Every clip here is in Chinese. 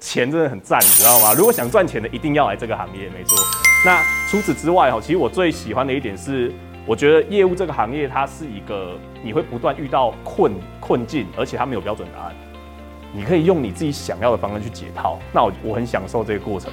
钱真的很赞，你知道吗？如果想赚钱的，一定要来这个行业，没错。那除此之外哈，其实我最喜欢的一点是，我觉得业务这个行业它是一个你会不断遇到困困境，而且它没有标准答案，你可以用你自己想要的方式去解套。那我我很享受这个过程。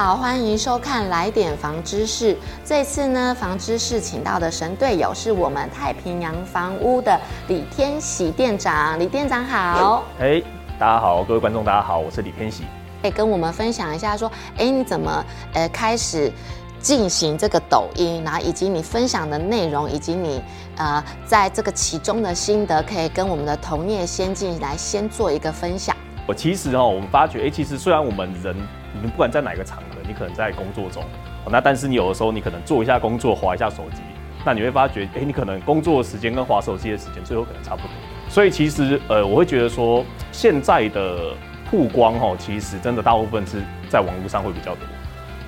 好，欢迎收看《来点房知识》。这次呢，房知识请到的神队友是我们太平洋房屋的李天喜店长。李店长好。哎，大家好，各位观众大家好，我是李天喜。哎，跟我们分享一下，说，哎，你怎么呃开始进行这个抖音，然后以及你分享的内容，以及你呃在这个其中的心得，可以跟我们的同业先进来先做一个分享。我其实哦，我们发觉，哎，其实虽然我们人。你们不管在哪个场合，你可能在工作中，那但是你有的时候你可能做一下工作，划一下手机，那你会发觉，哎，你可能工作的时间跟划手机的时间最后可能差不多。所以其实，呃，我会觉得说，现在的曝光哦，其实真的大部分是在网络上会比较多。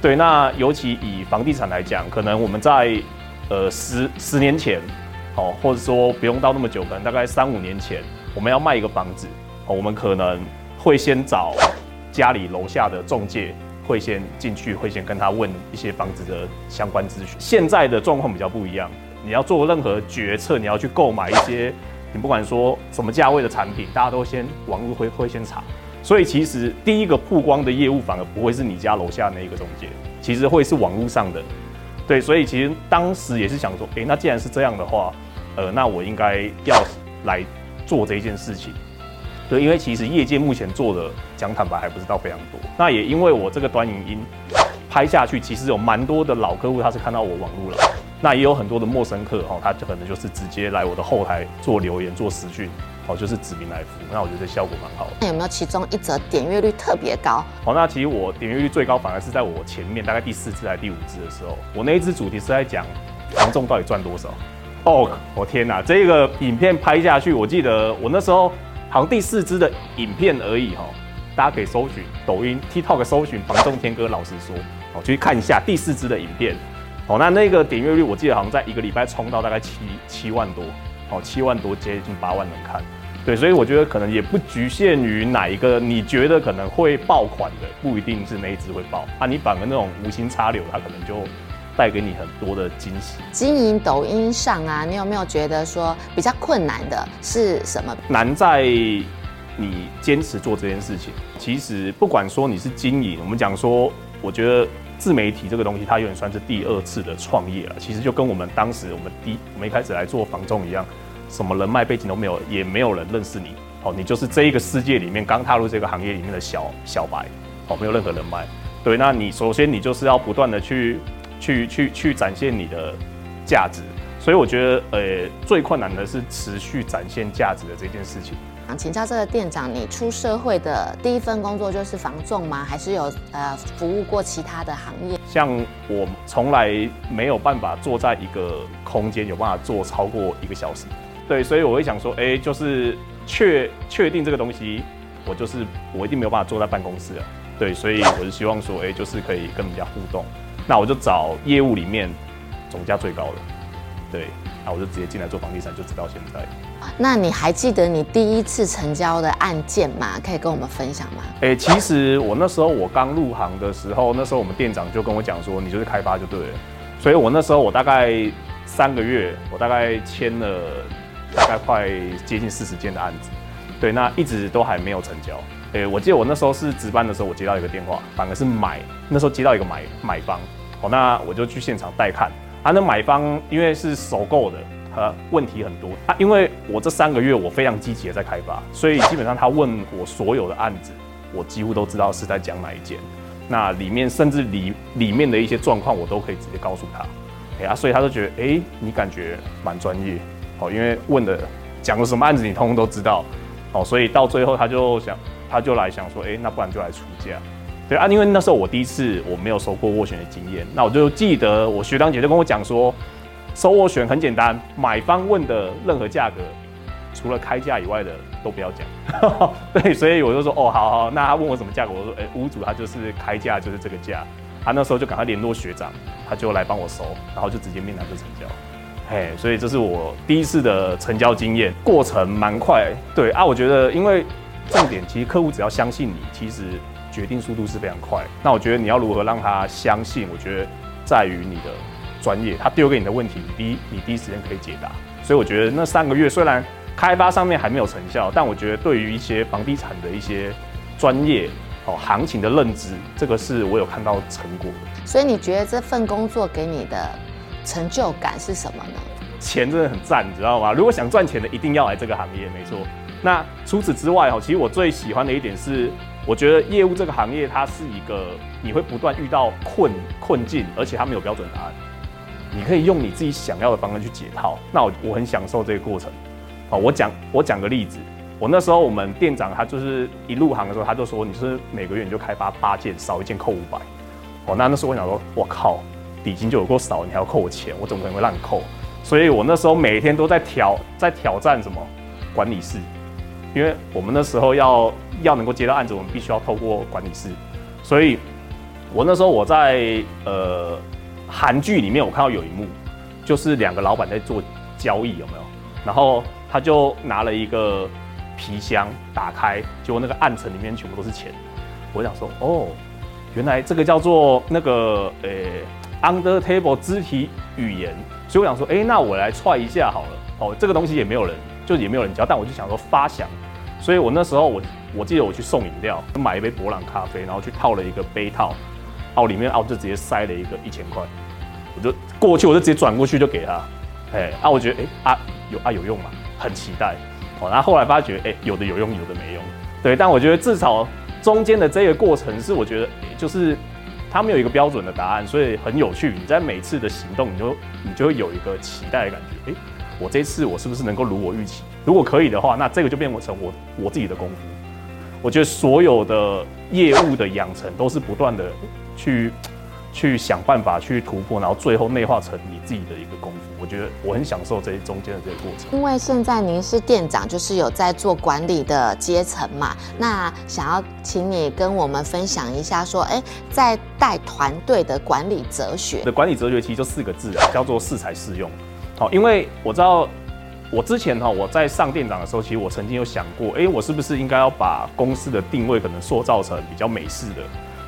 对，那尤其以房地产来讲，可能我们在呃十十年前，哦，或者说不用到那么久，可能大概三五年前，我们要卖一个房子，哦，我们可能会先找。家里楼下的中介会先进去，会先跟他问一些房子的相关资讯。现在的状况比较不一样，你要做任何决策，你要去购买一些，你不管说什么价位的产品，大家都先网络会会先查。所以其实第一个曝光的业务反而不会是你家楼下那一个中介，其实会是网络上的。对，所以其实当时也是想说，诶，那既然是这样的话，呃，那我应该要来做这件事情。对，因为其实业界目前做的讲坦白还不知道非常多。那也因为我这个短影音拍下去，其实有蛮多的老客户他是看到我网络了，那也有很多的陌生客哦，他就可能就是直接来我的后台做留言、做私讯，哦，就是指名来服。那我觉得效果蛮好的。那有没有其中一则点阅率特别高？哦，那其实我点阅率最高反而是在我前面大概第四支还是第五支的时候，我那一支主题是在讲房仲到底赚多少。哦，我天哪，这个影片拍下去，我记得我那时候。好像第四支的影片而已哈，大家可以搜寻抖音 TikTok 搜寻房仲天哥老实说，哦，去看一下第四支的影片，哦，那那个点阅率我记得好像在一个礼拜冲到大概七七万多，哦，七万多接近八万人看，对，所以我觉得可能也不局限于哪一个，你觉得可能会爆款的，不一定是那一支会爆啊，你反而那种无心插柳，它可能就。带给你很多的惊喜。经营抖音上啊，你有没有觉得说比较困难的是什么？难在你坚持做这件事情。其实不管说你是经营，我们讲说，我觉得自媒体这个东西，它有点算是第二次的创业了。其实就跟我们当时我们第我们一开始来做房仲一样，什么人脉背景都没有，也没有人认识你。哦，你就是这一个世界里面刚踏入这个行业里面的小小白。哦，没有任何人脉。对，那你首先你就是要不断的去。去去去展现你的价值，所以我觉得，呃，最困难的是持续展现价值的这件事情。想请教这个店长，你出社会的第一份工作就是房仲吗？还是有呃服务过其他的行业？像我从来没有办法坐在一个空间有办法坐超过一个小时，对，所以我会想说，哎，就是确确定这个东西，我就是我一定没有办法坐在办公室啊，对，所以我是希望说，哎，就是可以跟人家互动。那我就找业务里面总价最高的，对，那我就直接进来做房地产，就直到现在。那你还记得你第一次成交的案件吗？可以跟我们分享吗？哎、欸，其实我那时候我刚入行的时候，那时候我们店长就跟我讲说，你就是开发就对了。所以我那时候我大概三个月，我大概签了大概快接近四十件的案子，对，那一直都还没有成交。哎、欸，我记得我那时候是值班的时候，我接到一个电话，反而是买，那时候接到一个买买方。哦，那我就去现场带看。啊，那买方因为是首购的，呃，问题很多。啊，因为我这三个月我非常积极的在开发，所以基本上他问我所有的案子，我几乎都知道是在讲哪一件。那里面甚至里里面的一些状况，我都可以直接告诉他。哎啊，所以他就觉得，哎、你感觉蛮专业。哦，因为问的讲的什么案子，你通通都知道。哦，所以到最后他就想，他就来想说，哎、那不然就来出价。对啊，因为那时候我第一次我没有收过斡旋的经验，那我就记得我学长姐就跟我讲说，收斡旋很简单，买方问的任何价格，除了开价以外的都不要讲。对，所以我就说哦，好好，那他问我什么价格，我说哎，屋主他就是开价就是这个价，他那时候就赶快联络学长，他就来帮我收，然后就直接面谈就成交。嘿，所以这是我第一次的成交经验，过程蛮快。对啊，我觉得因为重点其实客户只要相信你，其实决定速度是非常快。那我觉得你要如何让他相信？我觉得在于你的专业，他丢给你的问题，你第一你第一时间可以解答。所以我觉得那三个月虽然开发上面还没有成效，但我觉得对于一些房地产的一些专业哦行情的认知，这个是我有看到成果的。所以你觉得这份工作给你的？成就感是什么呢？钱真的很赞，你知道吗？如果想赚钱的，一定要来这个行业，没错。那除此之外，哈，其实我最喜欢的一点是，我觉得业务这个行业，它是一个你会不断遇到困困境，而且它没有标准答案，你可以用你自己想要的方式去解套。那我我很享受这个过程。好，我讲我讲个例子，我那时候我们店长他就是一入行的时候，他就说，你是每个月你就开发八件，少一件扣五百。哦，那那时候我想说，我靠。底薪就有够少，你还要扣我钱，我怎么可能会让你扣？所以我那时候每天都在挑，在挑战什么管理室，因为我们那时候要要能够接到案子，我们必须要透过管理室。所以，我那时候我在呃韩剧里面，我看到有一幕，就是两个老板在做交易，有没有？然后他就拿了一个皮箱打开，结果那个暗层里面全部都是钱。我想说，哦，原来这个叫做那个呃。Under table 肢体语言，所以我想说，哎、那我来踹一下好了。哦，这个东西也没有人，就也没有人教，但我就想说发想。所以我那时候我我记得我去送饮料，买一杯伯朗咖啡，然后去套了一个杯套，哦，里面哦就直接塞了一个一千块，我就过去，我就直接转过去就给他。哎，啊，我觉得哎、啊有啊有用嘛，很期待。哦，然后后来发觉，哎、欸，有的有用，有的没用。对，但我觉得至少中间的这个过程是我觉得、欸、就是。他没有一个标准的答案，所以很有趣。你在每次的行动，你就你就会有一个期待的感觉。诶，我这次我是不是能够如我预期？如果可以的话，那这个就变成我我自己的功夫。我觉得所有的业务的养成都是不断的去。去想办法去突破，然后最后内化成你自己的一个功夫。我觉得我很享受这中间的这个过程。因为现在您是店长，就是有在做管理的阶层嘛，那想要请你跟我们分享一下，说，哎，在带团队的管理哲学。的管理哲学其实就四个字啊，叫做适才适用。好，因为我知道我之前哈，我在上店长的时候，其实我曾经有想过，哎，我是不是应该要把公司的定位可能塑造成比较美式的？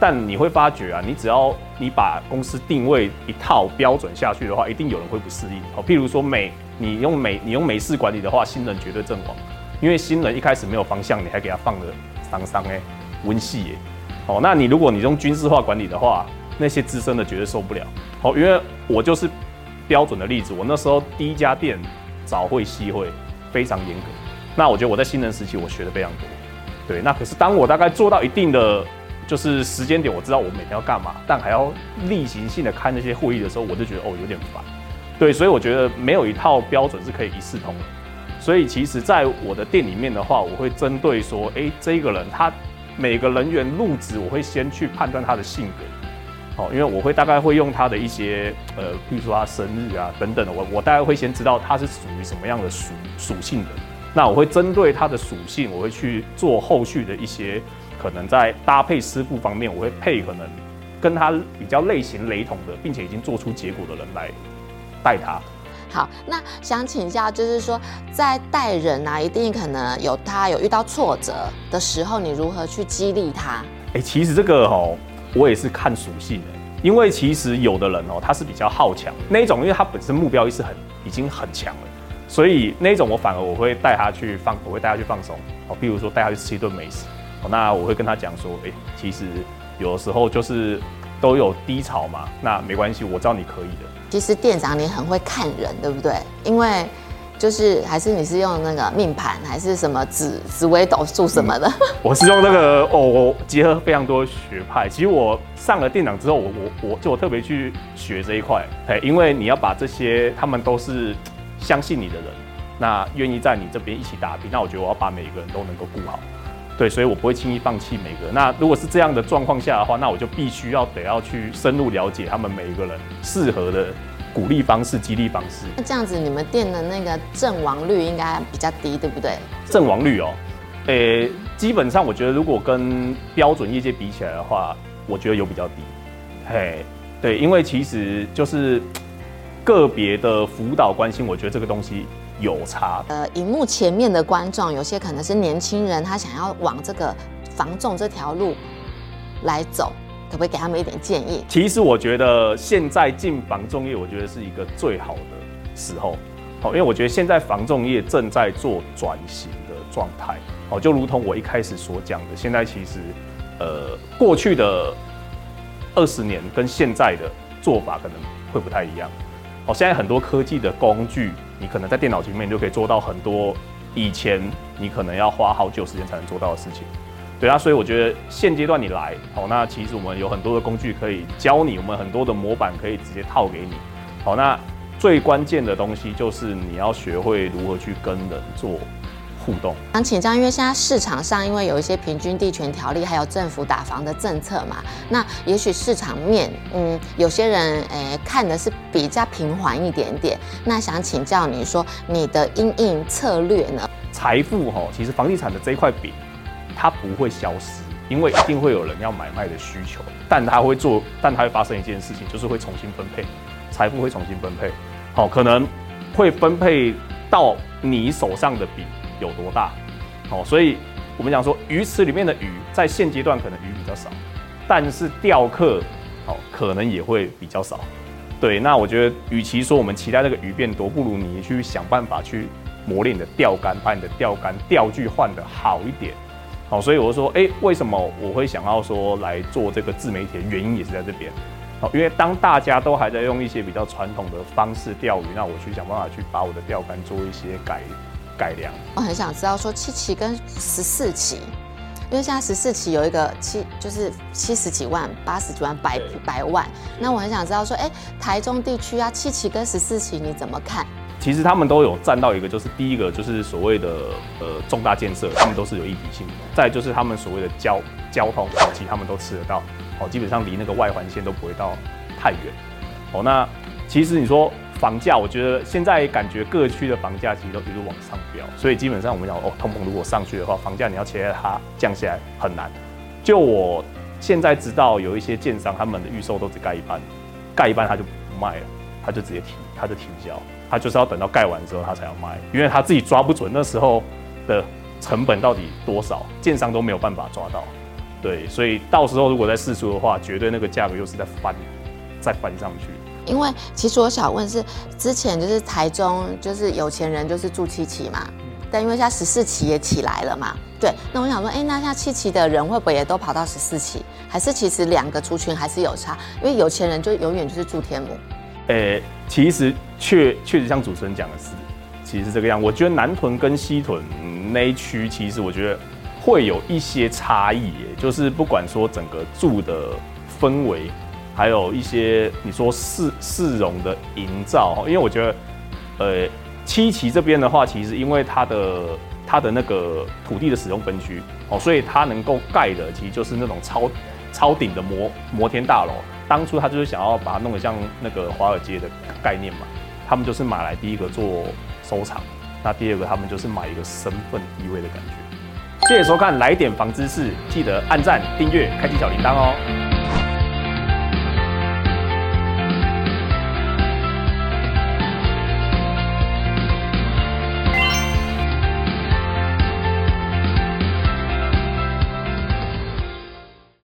但你会发觉啊，你只要你把公司定位一套标准下去的话，一定有人会不适应。好，譬如说美，你用美，你用美式管理的话，新人绝对阵亡，因为新人一开始没有方向，你还给他放了桑桑哎，温系耶。好，那你如果你用军事化管理的话，那些资深的绝对受不了。好，因为我就是标准的例子，我那时候第一家店早会夕会非常严格，那我觉得我在新人时期我学的非常多。对，那可是当我大概做到一定的。就是时间点，我知道我每天要干嘛，但还要例行性的开那些会议的时候，我就觉得哦有点烦。对，所以我觉得没有一套标准是可以一视同仁。所以其实，在我的店里面的话，我会针对说，哎，这个人他每个人员入职，我会先去判断他的性格，哦，因为我会大概会用他的一些呃，比如说他生日啊等等的，我我大概会先知道他是属于什么样的属属性的。那我会针对他的属性，我会去做后续的一些。可能在搭配师傅方面，我会配可能跟他比较类型雷同的，并且已经做出结果的人来带他。好，那想请教，就是说在带人啊，一定可能有他有遇到挫折的时候，你如何去激励他？哎、欸，其实这个哦，我也是看属性的，因为其实有的人哦，他是比较好强那一种，因为他本身目标意识很已经很强了，所以那一种我反而我会带他去放，我会带他去放松。哦，比如说带他去吃一顿美食。那我会跟他讲说，哎、其实有的时候就是都有低潮嘛，那没关系，我知道你可以的。其实店长你很会看人，对不对？因为就是还是你是用那个命盘，还是什么紫紫微斗数什么的？我是用那个哦，我结合非常多学派。其实我上了店长之后，我我我就我特别去学这一块，哎，因为你要把这些他们都是相信你的人，那愿意在你这边一起打拼，那我觉得我要把每一个人都能够顾好。对，所以我不会轻易放弃每个人。那如果是这样的状况下的话，那我就必须要得要去深入了解他们每一个人适合的鼓励方式、激励方式。那这样子，你们店的那个阵亡率应该比较低，对不对？阵亡率哦，诶，基本上我觉得如果跟标准业界比起来的话，我觉得有比较低。嘿，对，因为其实就是个别的辅导关心，我觉得这个东西有差。呃，荧幕前面的观众，有些可能是年轻人，他想要往这个防重这条路来走，可不可以给他们一点建议？其实我觉得现在进房仲业，我觉得是一个最好的时候。好，因为我觉得现在房仲业正在做转型的状态。好，就如同我一开始所讲的，现在其实呃过去的二十年跟现在的做法可能会不太一样。好，现在很多科技的工具，你可能在电脑前面就可以做到很多以前你可能要花好久时间才能做到的事情。对啊，所以我觉得现阶段你来，好，那其实我们有很多的工具可以教你，我们很多的模板可以直接套给你。好，那最关键的东西就是你要学会如何去跟人做互动。想请教，因为现在市场上因为有一些平均地权条例，还有政府打房的政策嘛，那也许市场面，嗯，有些人诶、欸、看的是比较平缓一点点。那想请教你说，你的应应策略呢？财富哈，其实房地产的这一块饼。它不会消失，因为一定会有人要买卖的需求，但它会做，但它会发生一件事情，就是会重新分配，财富会重新分配，好，可能会分配到你手上的饼有多大，好，所以我们讲说鱼池里面的鱼，在现阶段可能鱼比较少，但是钓客，好，可能也会比较少，对，那我觉得，与其说我们期待这个鱼变多，不如你去想办法去磨练你的钓竿，把你的钓竿钓具换得好一点。好，所以我就说，哎、欸，为什么我会想要说来做这个自媒体的？原因也是在这边。好，因为当大家都还在用一些比较传统的方式钓鱼，那我去想办法去把我的钓竿做一些改改良。我很想知道说七期跟十四期，因为现在十四期有一个七，就是七十几万、八十几万、百百万。那我很想知道说，哎、欸，台中地区啊，七期跟十四期你怎么看？其实他们都有占到一个，就是第一个就是所谓的呃重大建设，他们都是有议题性的。再就是他们所谓的交交通，其实他们都吃得到，哦，基本上离那个外环线都不会到太远。哦，那其实你说房价，我觉得现在感觉各区的房价其实都一路往上飙，所以基本上我们讲哦，通膨如果上去的话，房价你要期待它降下来很难。就我现在知道有一些建商，他们的预售都只盖一半，盖一半他就不卖了，他就直接停，他就停销。他就是要等到盖完之后，他才要卖，因为他自己抓不准那时候的成本到底多少，建商都没有办法抓到。对，所以到时候如果再试出的话，绝对那个价格又是在翻，再翻上去。因为其实我想问是，之前就是台中就是有钱人就是住七期嘛，但因为现在十四期也起来了嘛，对，那我想说，哎、欸，那像七期的人会不会也都跑到十四期？还是其实两个族群还是有差？因为有钱人就永远就是住天母。诶、其实确确实像主持人讲的是，其实是这个样。我觉得南屯跟西屯那一区，其实我觉得会有一些差异，就是不管说整个住的氛围，还有一些你说市市容的营造，因为我觉得，呃，七期这边的话，其实因为它的它的那个土地的使用分区，哦，所以它能够盖的，其实就是那种超超顶的摩摩天大楼。当初他就是想要把它弄得像那个华尔街的概念嘛，他们就是买来第一个做收藏，那第二个他们就是买一个身份地位的感觉。谢谢收看《来点房知识》，记得按赞、订阅、开启小铃铛哦。